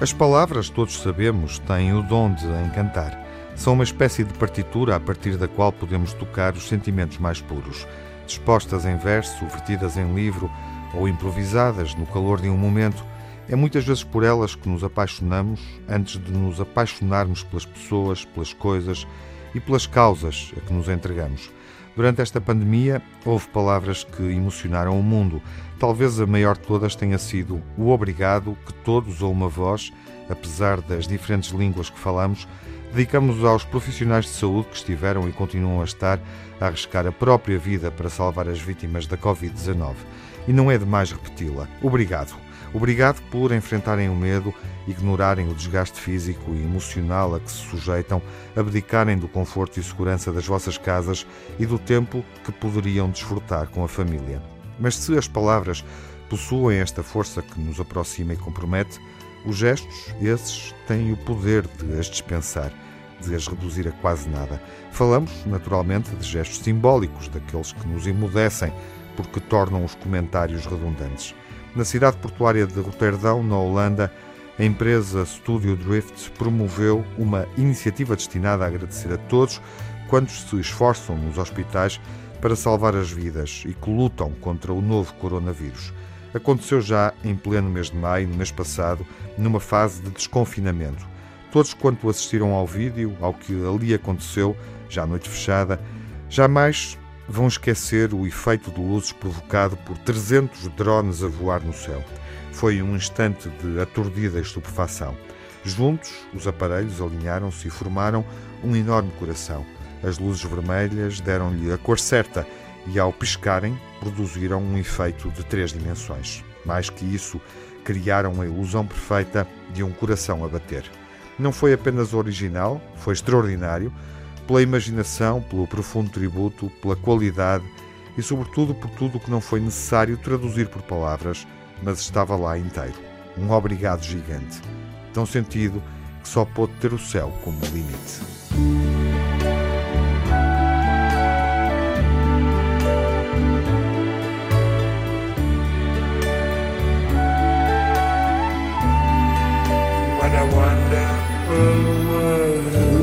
As palavras, todos sabemos, têm o dom de encantar. São uma espécie de partitura a partir da qual podemos tocar os sentimentos mais puros. Dispostas em verso, vertidas em livro ou improvisadas no calor de um momento, é muitas vezes por elas que nos apaixonamos antes de nos apaixonarmos pelas pessoas, pelas coisas e pelas causas a que nos entregamos. Durante esta pandemia, houve palavras que emocionaram o mundo. Talvez a maior de todas tenha sido o obrigado que todos, ou uma voz, apesar das diferentes línguas que falamos, dedicamos aos profissionais de saúde que estiveram e continuam a estar a arriscar a própria vida para salvar as vítimas da Covid-19. E não é demais repeti-la. Obrigado. Obrigado por enfrentarem o medo, ignorarem o desgaste físico e emocional a que se sujeitam, abdicarem do conforto e segurança das vossas casas e do tempo que poderiam desfrutar com a família. Mas se as palavras possuem esta força que nos aproxima e compromete, os gestos, esses, têm o poder de as dispensar, de as reduzir a quase nada. Falamos, naturalmente, de gestos simbólicos, daqueles que nos emudecem, porque tornam os comentários redundantes. Na cidade portuária de Roterdão, na Holanda, a empresa Studio Drift promoveu uma iniciativa destinada a agradecer a todos quantos se esforçam nos hospitais para salvar as vidas e que lutam contra o novo coronavírus. Aconteceu já em pleno mês de maio, no mês passado, numa fase de desconfinamento. Todos quanto assistiram ao vídeo, ao que ali aconteceu, já à noite fechada, jamais vão esquecer o efeito de luzes provocado por 300 drones a voar no céu. Foi um instante de aturdida estupefação. Juntos, os aparelhos alinharam-se e formaram um enorme coração. As luzes vermelhas deram-lhe a cor certa e, ao piscarem, produziram um efeito de três dimensões. Mais que isso, criaram a ilusão perfeita de um coração a bater. Não foi apenas original, foi extraordinário pela imaginação, pelo profundo tributo, pela qualidade e, sobretudo, por tudo o que não foi necessário traduzir por palavras, mas estava lá inteiro. Um obrigado gigante, tão sentido que só pôde ter o céu como limite. What a wonderful world.